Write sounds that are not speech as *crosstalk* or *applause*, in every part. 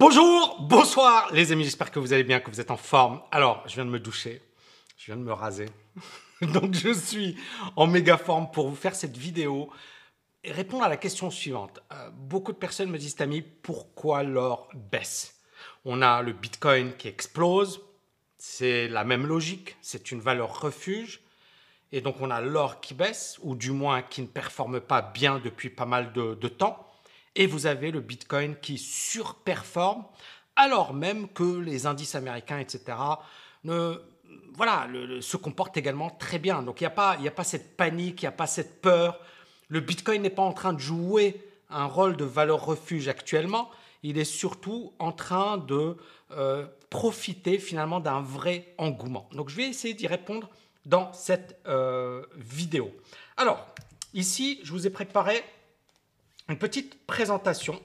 Bonjour, bonsoir les amis, j'espère que vous allez bien, que vous êtes en forme. Alors, je viens de me doucher, je viens de me raser. *laughs* Donc je suis en méga forme pour vous faire cette vidéo et répondre à la question suivante. Euh, beaucoup de personnes me disent, Tammy, pourquoi l'or baisse? On a le Bitcoin qui explose, c'est la même logique, c'est une valeur refuge. Et donc on a l'or qui baisse, ou du moins qui ne performe pas bien depuis pas mal de temps. Et vous avez le Bitcoin qui surperforme, alors même que les indices américains, etc., ne, voilà, se comportent également très bien. Donc il n'y a, pas, a pas cette panique, il n'y a pas cette peur. Le Bitcoin n'est pas en train de jouer un rôle de valeur refuge actuellement. Il est surtout en train de euh, profiter finalement d'un vrai engouement. Donc je vais essayer d'y répondre dans cette euh, vidéo. Alors, ici, je vous ai préparé une petite présentation.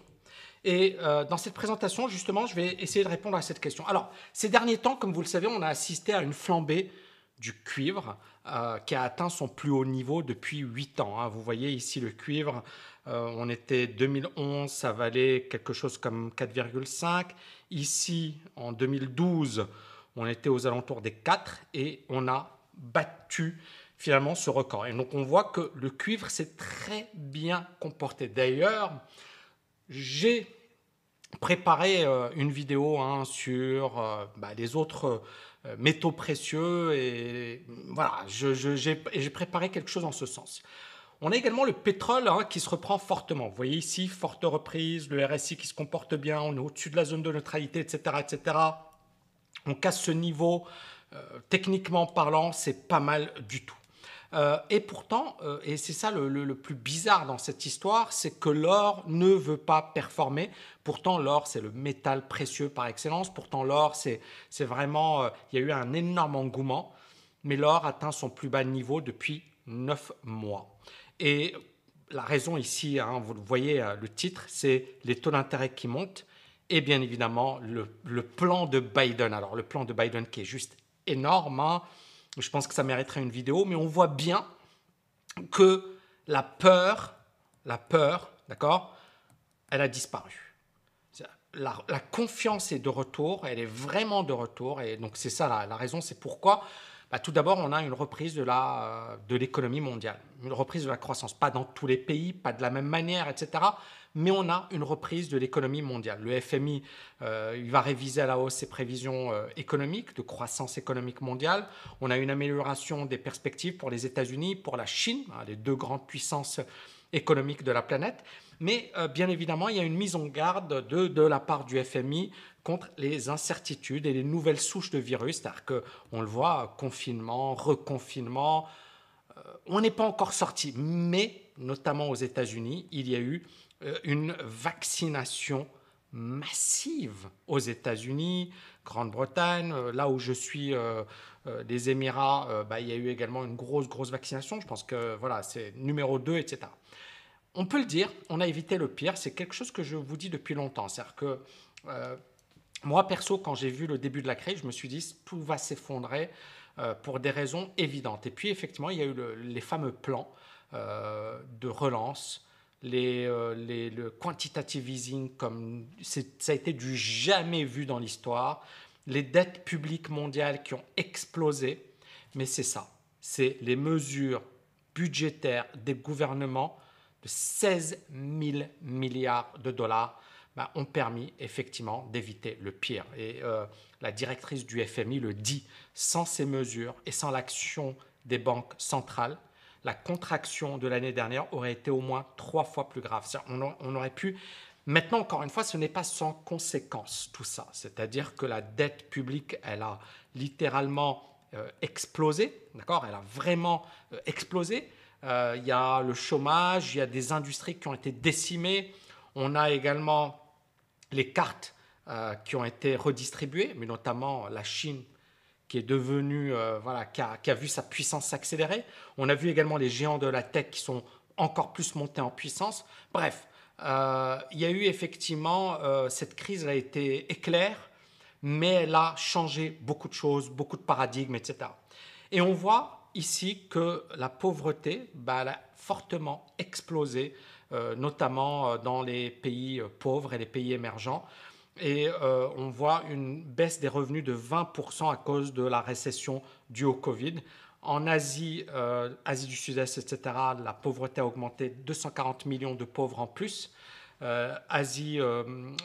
Et euh, dans cette présentation, justement, je vais essayer de répondre à cette question. Alors, ces derniers temps, comme vous le savez, on a assisté à une flambée du cuivre euh, qui a atteint son plus haut niveau depuis 8 ans. Hein. Vous voyez ici le cuivre, euh, on était 2011, ça valait quelque chose comme 4,5. Ici, en 2012, on était aux alentours des 4 et on a battu finalement ce record. Et donc on voit que le cuivre s'est très bien comporté. D'ailleurs, j'ai préparé euh, une vidéo hein, sur euh, bah, les autres euh, métaux précieux et voilà, j'ai préparé quelque chose en ce sens. On a également le pétrole hein, qui se reprend fortement. Vous voyez ici, forte reprise, le RSI qui se comporte bien, on est au-dessus de la zone de neutralité, etc. etc. On casse ce niveau, techniquement parlant, c'est pas mal du tout. Euh, et pourtant, euh, et c'est ça le, plus bizarre dans cette histoire, c'est que l'or ne veut pas performer. Pourtant, l'or, c'est le métal précieux par excellence. Pourtant, l'or, c'est vraiment... Euh, il y a eu un énorme engouement, mais l'or atteint son plus bas niveau depuis 9 mois. Et la raison ici, hein, vous voyez le titre, c'est les taux d'intérêt qui montent et bien évidemment le, plan de Biden. Alors le plan de Biden qui est juste énorme. Hein, je pense que ça mériterait une vidéo, mais on voit bien que la peur, la peur, d'accord, elle a disparu. La, confiance est de retour, elle est vraiment de retour, et donc c'est ça la, raison, c'est pourquoi. Bah, tout d'abord, on a une reprise de, la, de l'économie mondiale, une reprise de la croissance, pas dans tous les pays, pas de la même manière, etc mais on a une reprise de l'économie mondiale. Le FMI euh, il va réviser à la hausse ses prévisions euh, économiques, de croissance économique mondiale. On a une amélioration des perspectives pour les États-Unis, pour la Chine, hein, les deux grandes puissances économiques de la planète. Mais euh, bien évidemment, il y a une mise en garde de, de la part du FMI contre les incertitudes et les nouvelles souches de virus. C'est-à-dire qu'on le voit, confinement, reconfinement, on n'est pas encore sorti. Mais notamment aux États-Unis, il y a eu une vaccination massive aux États-Unis, Grande-Bretagne, euh, là où je suis, euh, des Émirats, bah, il y a eu également une grosse, grosse vaccination. Je pense que voilà, c'est numéro 2, etc. On peut le dire, on a évité le pire. C'est quelque chose que je vous dis depuis longtemps. C'est-à-dire que moi, perso, quand j'ai vu le début de la crise, je me suis dit, tout va s'effondrer pour des raisons évidentes. Et puis, effectivement, il y a eu les fameux plans de relance euh, les, le quantitative easing, comme ça a été du jamais vu dans l'histoire, les dettes publiques mondiales qui ont explosé, mais c'est ça, c'est les mesures budgétaires des gouvernements de 16 000 milliards de dollars bah, ont permis effectivement d'éviter le pire. Et euh, la directrice du FMI le dit, sans ces mesures et sans l'action des banques centrales, la contraction de l'année dernière aurait été au moins trois fois plus grave. On, aurait pu... Maintenant, encore une fois, ce n'est pas sans conséquence tout ça. C'est-à-dire que la dette publique, elle a littéralement euh, explosé, d'accord? Elle a vraiment euh, explosé. Euh, il y a le chômage, il y a des industries qui ont été décimées. On a également les cartes qui ont été redistribuées, mais notamment la Chine qui est devenu, euh, voilà, qui a, vu sa puissance s'accélérer. On a vu également les géants de la tech qui sont encore plus montés en puissance. Bref, euh, il y a eu effectivement, euh, cette crise a été éclair, mais elle a changé beaucoup de choses, beaucoup de paradigmes, etc. Et on voit ici que la pauvreté bah, a fortement explosé, notamment dans les pays pauvres et les pays émergents. Et euh, on voit une baisse des revenus de 20% à cause de la récession due au Covid. En Asie, euh, Asie du Sud-Est, etc., la pauvreté a augmenté 240 millions de pauvres en plus. Euh, Asie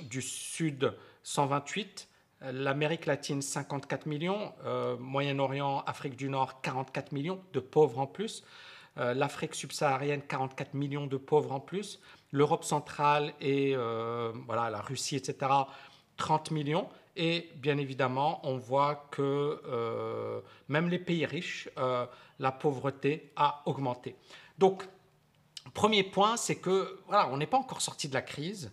du Sud, 128. L'Amérique latine, 54 millions. Moyen-Orient, Afrique du Nord, 44 millions de pauvres en plus. L'Afrique subsaharienne, 44 millions de pauvres en plus l'Europe centrale et euh, voilà, la Russie, etc., 30 millions. Et bien évidemment, on voit que euh, même les pays riches, euh, la pauvreté a augmenté. Donc, premier point, c'est que voilà, on n'est pas encore sorti de la crise,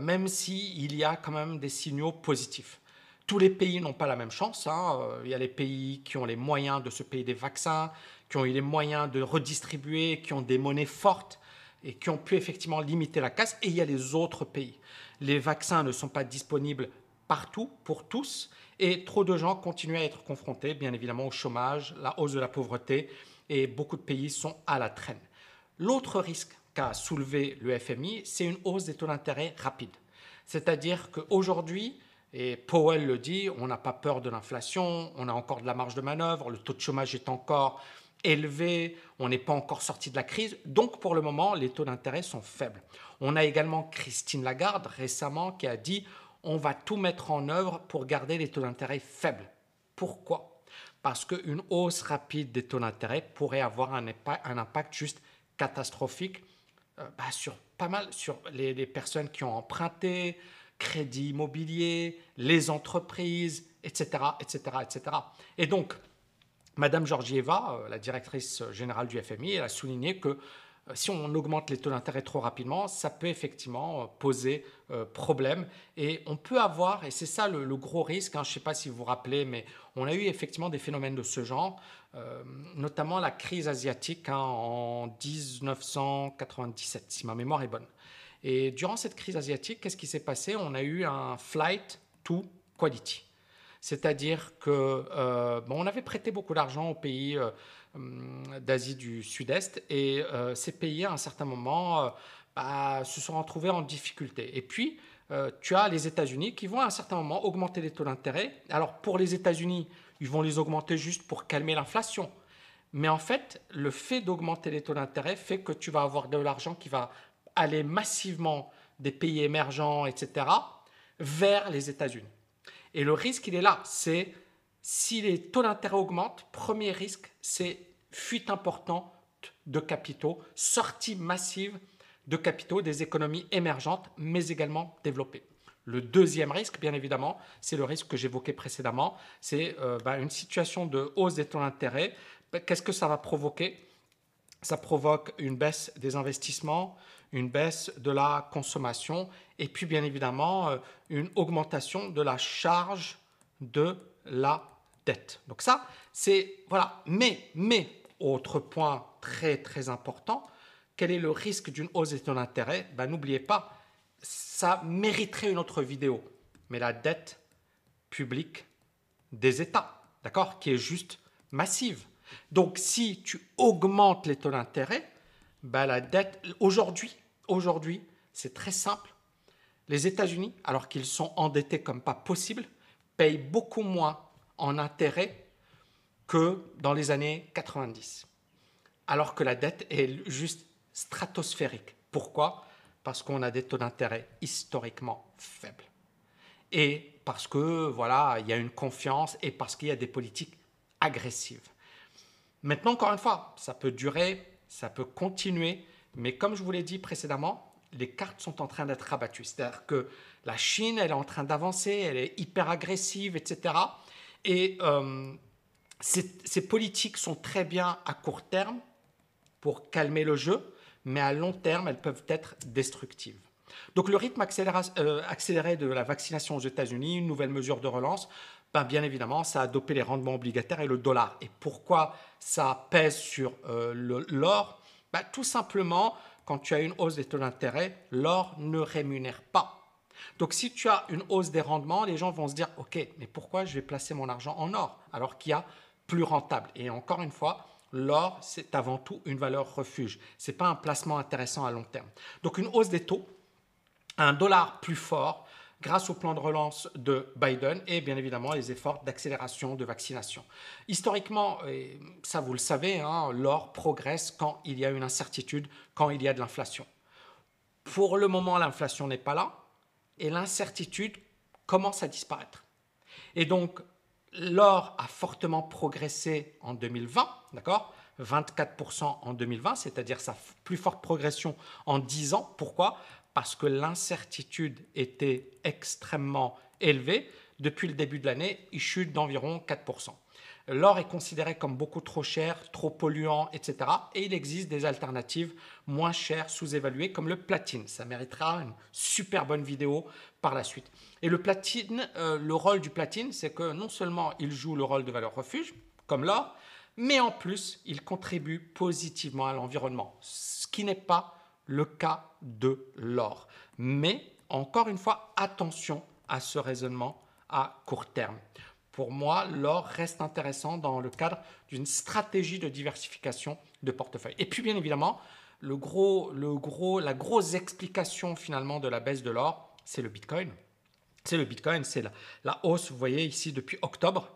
même s'il y a quand même des signaux positifs. Tous les pays n'ont pas la même chance. Hein. Il y a les pays qui ont les moyens de se payer des vaccins, qui ont eu les moyens de redistribuer, qui ont des monnaies fortes et qui ont pu effectivement limiter la casse. Et il y a les autres pays. Les vaccins ne sont pas disponibles partout, pour tous, et trop de gens continuent à être confrontés, bien évidemment, au chômage, la hausse de la pauvreté, et beaucoup de pays sont à la traîne. L'autre risque qu'a soulevé le FMI, c'est une hausse des taux d'intérêt rapide. C'est-à-dire qu'aujourd'hui, et Powell le dit, on n'a pas peur de l'inflation, on a encore de la marge de manœuvre, le taux de chômage est encore élevé, on n'est pas encore sorti de la crise, donc pour le moment, les taux d'intérêt sont faibles. On a également Christine Lagarde récemment qui a dit on va tout mettre en œuvre pour garder les taux d'intérêt faibles. Pourquoi? Parce qu'une hausse rapide des taux d'intérêt pourrait avoir un impact, juste catastrophique euh, bah, sur pas mal, sur les, les personnes qui ont emprunté, crédit immobilier, les entreprises, etc., etc., etc. Et donc, Madame Georgieva, euh, la directrice générale du FMI, elle a souligné que euh, si on augmente les taux d'intérêt trop rapidement, ça peut effectivement euh, poser problème. Et on peut avoir, et c'est ça le, gros risque, hein, je ne sais pas si vous vous rappelez, mais on a eu effectivement des phénomènes de ce genre, notamment la crise asiatique hein, en 1997, si ma mémoire est bonne. Et durant cette crise asiatique, qu'est-ce qui s'est passé? On a eu un flight to quality. C'est-à-dire que euh, on avait prêté beaucoup d'argent aux pays euh, hum, d'Asie du Sud-Est et euh, ces pays, à un certain moment, bah, se sont retrouvés en difficulté. Et puis, tu as les États-Unis qui vont à un certain moment augmenter les taux d'intérêt. Alors, pour les États-Unis, ils vont les augmenter juste pour calmer l'inflation. Mais en fait, le fait d'augmenter les taux d'intérêt fait que tu vas avoir de l'argent qui va aller massivement des pays émergents, etc., vers les États-Unis. Et le risque, il est là. C'est si les taux d'intérêt augmentent, premier risque, c'est fuite importante de capitaux, sortie massive de capitaux des économies émergentes, mais également développées. Le deuxième risque, bien évidemment, c'est le risque que j'évoquais précédemment, c'est euh, bah, une situation de hausse des taux d'intérêt. Qu'est-ce que ça va provoquer? Ça provoque une baisse des investissements, une baisse de la consommation et puis bien évidemment euh, une augmentation de la charge de la dette. Donc ça, c'est voilà. Mais, mais, autre point très très important, quel est le risque d'une hausse des taux d'intérêt? Ben, N'oubliez pas, ça mériterait une autre vidéo. Mais la dette publique des États, d'accord, qui est juste massive. Donc si tu augmentes les taux d'intérêt, ben, la dette, aujourd'hui, Aujourd'hui, c'est très simple. Les États-Unis, alors qu'ils sont endettés comme pas possible, payent beaucoup moins en intérêts que dans les années 90. Alors que la dette est juste stratosphérique. Pourquoi? Parce qu'on a des taux d'intérêt historiquement faibles. Et parce que voilà, il y a une confiance et parce qu'il y a des politiques agressives. Maintenant, encore une fois, ça peut durer, ça peut continuer, mais comme je vous l'ai dit précédemment, les cartes sont en train d'être rabattues. C'est-à-dire que la Chine, elle est en train d'avancer, elle est hyper agressive, etc. Et euh, ces, politiques sont très bien à court terme pour calmer le jeu, mais à long terme, elles peuvent être destructives. Donc le rythme euh, accéléré de la vaccination aux États-Unis, une nouvelle mesure de relance, ben, bien évidemment, ça a dopé les rendements obligataires et le dollar. Et pourquoi ça pèse sur euh, l'or? Bah, tout simplement, quand tu as une hausse des taux d'intérêt, l'or ne rémunère pas. Donc si tu as une hausse des rendements, les gens vont se dire, OK, mais pourquoi je vais placer mon argent en or alors qu'il y a plus rentable? Et encore une fois, l'or, c'est avant tout une valeur refuge. Ce n'est pas un placement intéressant à long terme. Donc une hausse des taux, un dollar plus fort, grâce au plan de relance de Biden et bien évidemment les efforts d'accélération de vaccination. Historiquement, ça vous le savez, hein, l'or progresse quand il y a une incertitude, quand il y a de l'inflation. Pour le moment, l'inflation n'est pas là et l'incertitude commence à disparaître. Et donc, l'or a fortement progressé en 2020, d'accord? 24% en 2020, c'est-à-dire sa plus forte progression en 10 ans. Pourquoi? Parce que l'incertitude était extrêmement élevée. Depuis le début de l'année, il chute d'environ 4%. L'or est considéré comme beaucoup trop cher, trop polluant, etc. Et il existe des alternatives moins chères, sous-évaluées, comme le platine. Ça méritera une super bonne vidéo par la suite. Et le platine, euh, le rôle du platine, c'est que non seulement il joue le rôle de valeur refuge, comme l'or, mais en plus, il contribue positivement à l'environnement, ce qui n'est pas le cas de l'or. Mais encore une fois, attention à ce raisonnement à court terme. Pour moi, l'or reste intéressant dans le cadre d'une stratégie de diversification de portefeuille. Et puis, bien évidemment, le gros, le gros, la grosse explication finalement de la baisse de l'or, c'est le Bitcoin. C'est le Bitcoin, c'est la, la, hausse, vous voyez ici, depuis octobre.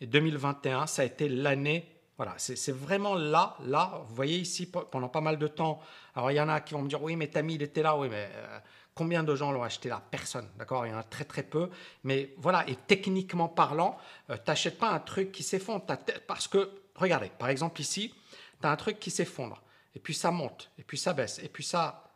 Et 2021, ça a été l'année voilà, c'est vraiment là, là, vous voyez ici, pendant pas mal de temps. Alors, il y en a qui vont me dire, oui, mais Tammy, il était là, oui, mais euh, combien de gens l'ont acheté là? Personne, d'accord? Il y en a très, très peu. Mais voilà, et techniquement parlant, euh, tu n'achètes pas un truc qui s'effondre. Parce que, regardez, par exemple ici, tu as un truc qui s'effondre, et puis ça monte, et puis ça baisse, et puis ça...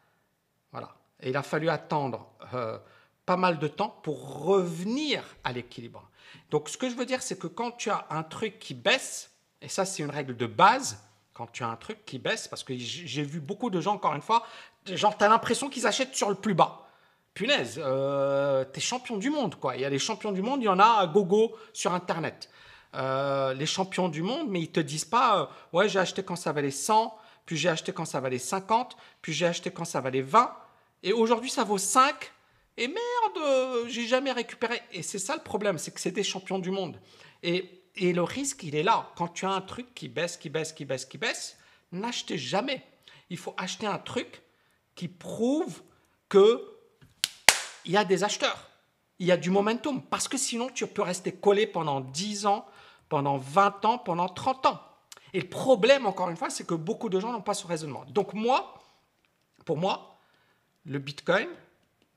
Voilà. Et il a fallu attendre euh, pas mal de temps pour revenir à l'équilibre. Donc, ce que je veux dire, c'est que quand tu as un truc qui baisse, et ça, c'est une règle de base quand tu as un truc qui baisse, parce que j'ai vu beaucoup de gens, encore une fois, genre, tu as l'impression qu'ils achètent sur le plus bas. Punaise, euh, tu es champion du monde, quoi. Il y a les champions du monde, il y en a à gogo sur Internet. Euh, les champions du monde, mais ils te disent pas, euh, ouais, j'ai acheté quand ça valait 100, puis j'ai acheté quand ça valait 50, puis j'ai acheté quand ça valait 20, et aujourd'hui ça vaut 5, et merde, j'ai jamais récupéré. Et c'est ça le problème, c'est que c'est des champions du monde. Et et le risque, il est là. Quand tu as un truc qui baisse, qui baisse, qui baisse, qui baisse, n'achetez jamais. Il faut acheter un truc qui prouve que il y a des acheteurs, il y a du momentum. Parce que sinon, tu peux rester collé pendant 10 ans, pendant 20 ans, pendant 30 ans. Et le problème, encore une fois, c'est que beaucoup de gens n'ont pas ce raisonnement. Donc moi, pour moi, le Bitcoin,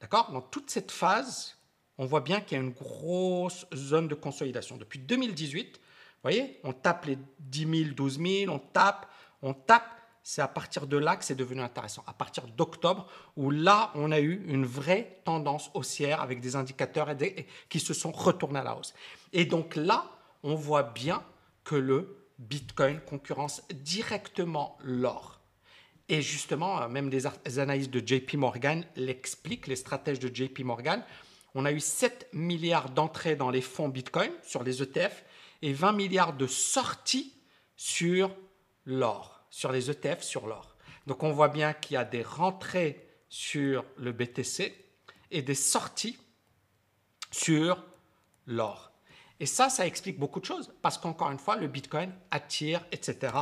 d'accord, dans toute cette phase, on voit bien qu'il y a une grosse zone de consolidation. Depuis 2018, vous voyez, on tape les 10 000, 12 000, on tape, on tape. C'est à partir de là que c'est devenu intéressant. À partir d'octobre, où là, on a eu une vraie tendance haussière avec des indicateurs qui se sont retournés à la hausse. Et donc là, on voit bien que le Bitcoin concurrence directement l'or. Et justement, même les analyses de JP Morgan l'expliquent, les stratèges de JP Morgan on a eu 7 milliards d'entrées dans les fonds Bitcoin sur les ETF et 20 milliards de sorties sur l'or, sur les ETF sur l'or. Donc on voit bien qu'il y a des rentrées sur le BTC et des sorties sur l'or. Et ça, ça explique beaucoup de choses parce qu'encore une fois, le Bitcoin attire, etc.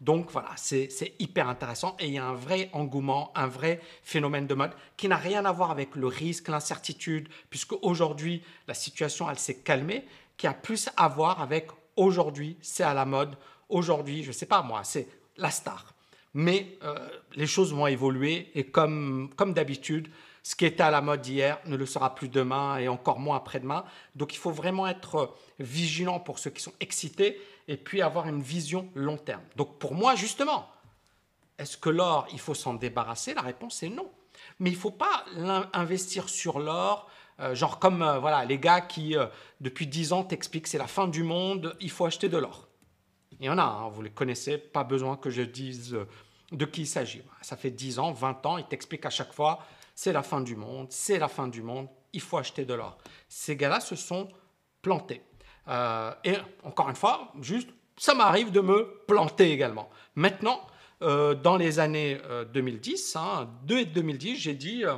Donc voilà, c'est hyper intéressant et il y a un vrai engouement, un vrai phénomène de mode qui n'a rien à voir avec le risque, l'incertitude, puisque aujourd'hui, la situation, elle s'est calmée, qui a plus à voir avec aujourd'hui, c'est à la mode, aujourd'hui, je ne sais pas moi, c'est la star. Mais euh, les choses vont évoluer et comme, comme d'habitude, ce qui était à la mode hier ne le sera plus demain et encore moins après-demain. Donc il faut vraiment être vigilant pour ceux qui sont excités et puis avoir une vision long terme. Donc pour moi, justement, est-ce que l'or, il faut s'en débarrasser? La réponse est non. Mais il ne faut pas investir sur l'or, euh, genre comme euh, voilà, les gars qui, euh, depuis 10 ans, t'expliquent c'est la fin du monde, il faut acheter de l'or. Il y en a, hein, vous les connaissez, pas besoin que je dise de qui il s'agit. Ça fait 10 ans, 20 ans, ils t'expliquent à chaque fois c'est la fin du monde, c'est la fin du monde, il faut acheter de l'or. Ces gars-là se sont plantés. Euh, et encore une fois, juste, ça m'arrive de me planter également. Maintenant, euh, dans les années 2010, hein, 2010, j'ai dit, euh,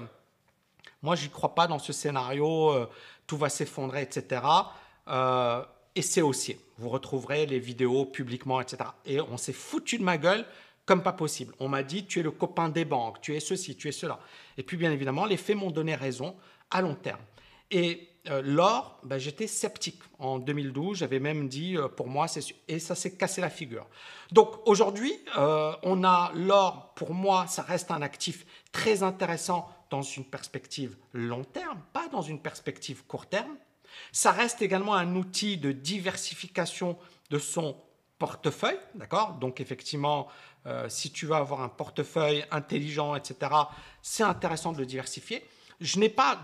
moi, j'y crois pas dans ce scénario, tout va s'effondrer, etc. et c'est haussier. Vous retrouverez les vidéos publiquement, etc. Et on s'est foutu de ma gueule comme pas possible. On m'a dit, tu es le copain des banques, tu es ceci, tu es cela. Et puis, bien évidemment, les faits m'ont donné raison à long terme. Et l'or, ben, j'étais sceptique. En 2012, j'avais même dit, pour moi, c'est et ça s'est cassé la figure. Donc aujourd'hui, on a l'or, pour moi, ça reste un actif très intéressant dans une perspective long terme, pas dans une perspective court terme. Ça reste également un outil de diversification de son portefeuille, d'accord? Donc effectivement, euh, si tu vas avoir un portefeuille intelligent, etc., c'est intéressant de le diversifier. Je n'ai pas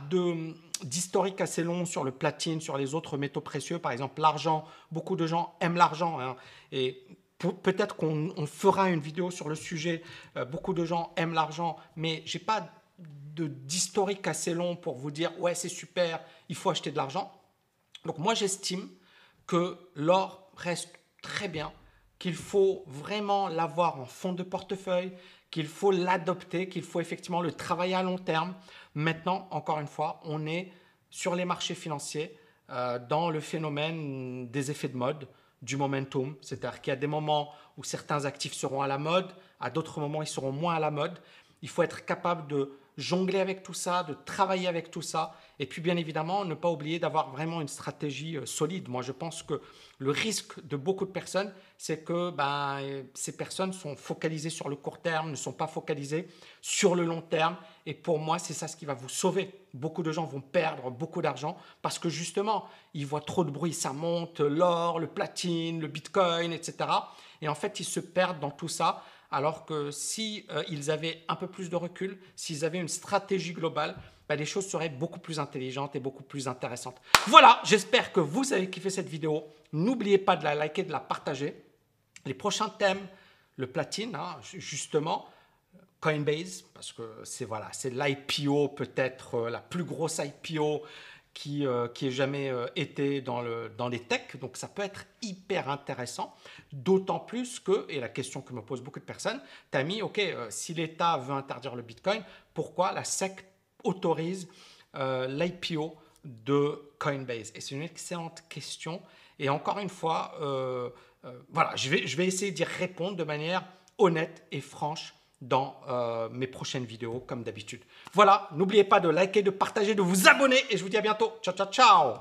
d'historique assez long sur le platine, sur les autres métaux précieux, par exemple l'argent. Beaucoup de gens aiment l'argent hein, et peut-être qu'on fera une vidéo sur le sujet. Euh, beaucoup de gens aiment l'argent, mais j'ai pas d'historique assez long pour vous dire ouais c'est super, il faut acheter de l'argent. Donc moi j'estime que l'or reste très bien, qu'il faut vraiment l'avoir en fond de portefeuille, qu'il faut l'adopter, qu'il faut effectivement le travailler à long terme. Maintenant, encore une fois, on est sur les marchés financiers euh, dans le phénomène des effets de mode, du momentum, c'est-à-dire qu'il y a des moments où certains actifs seront à la mode, à d'autres moments ils seront moins à la mode. Il faut être capable de jongler avec tout ça, de travailler avec tout ça. Et puis bien évidemment, ne pas oublier d'avoir vraiment une stratégie euh, solide. Moi, je pense que le risque de beaucoup de personnes, c'est que ben, ces personnes sont focalisées sur le court terme, ne sont pas focalisées sur le long terme. Et pour moi, c'est ça ce qui va vous sauver. Beaucoup de gens vont perdre beaucoup d'argent parce que justement, ils voient trop de bruit. Ça monte, l'or, le platine, le bitcoin, etc. Et en fait, ils se perdent dans tout ça alors que si euh, avaient un peu plus de recul, s'ils avaient une stratégie globale, bah, les choses seraient beaucoup plus intelligentes et beaucoup plus intéressantes. Voilà, j'espère que vous avez kiffé cette vidéo. N'oubliez pas de la liker, de la partager. Les prochains thèmes, le platine, hein, justement, Coinbase, parce que c'est voilà, c'est l'IPO peut-être euh, la plus grosse IPO qui, euh, qui ait jamais euh, été dans, le, dans les techs. Donc ça peut être hyper intéressant, d'autant plus que, et la question que me posent beaucoup de personnes, mis, OK, si l'État veut interdire le Bitcoin, pourquoi la SEC autorise l'IPO de Coinbase Et c'est une excellente question. Et encore une fois, voilà, je vais, je vais essayer d'y répondre de manière honnête et franche dans euh, mes prochaines vidéos comme d'habitude. Voilà, n'oubliez pas de liker, de partager, de vous abonner et je vous dis à bientôt. Ciao, ciao, ciao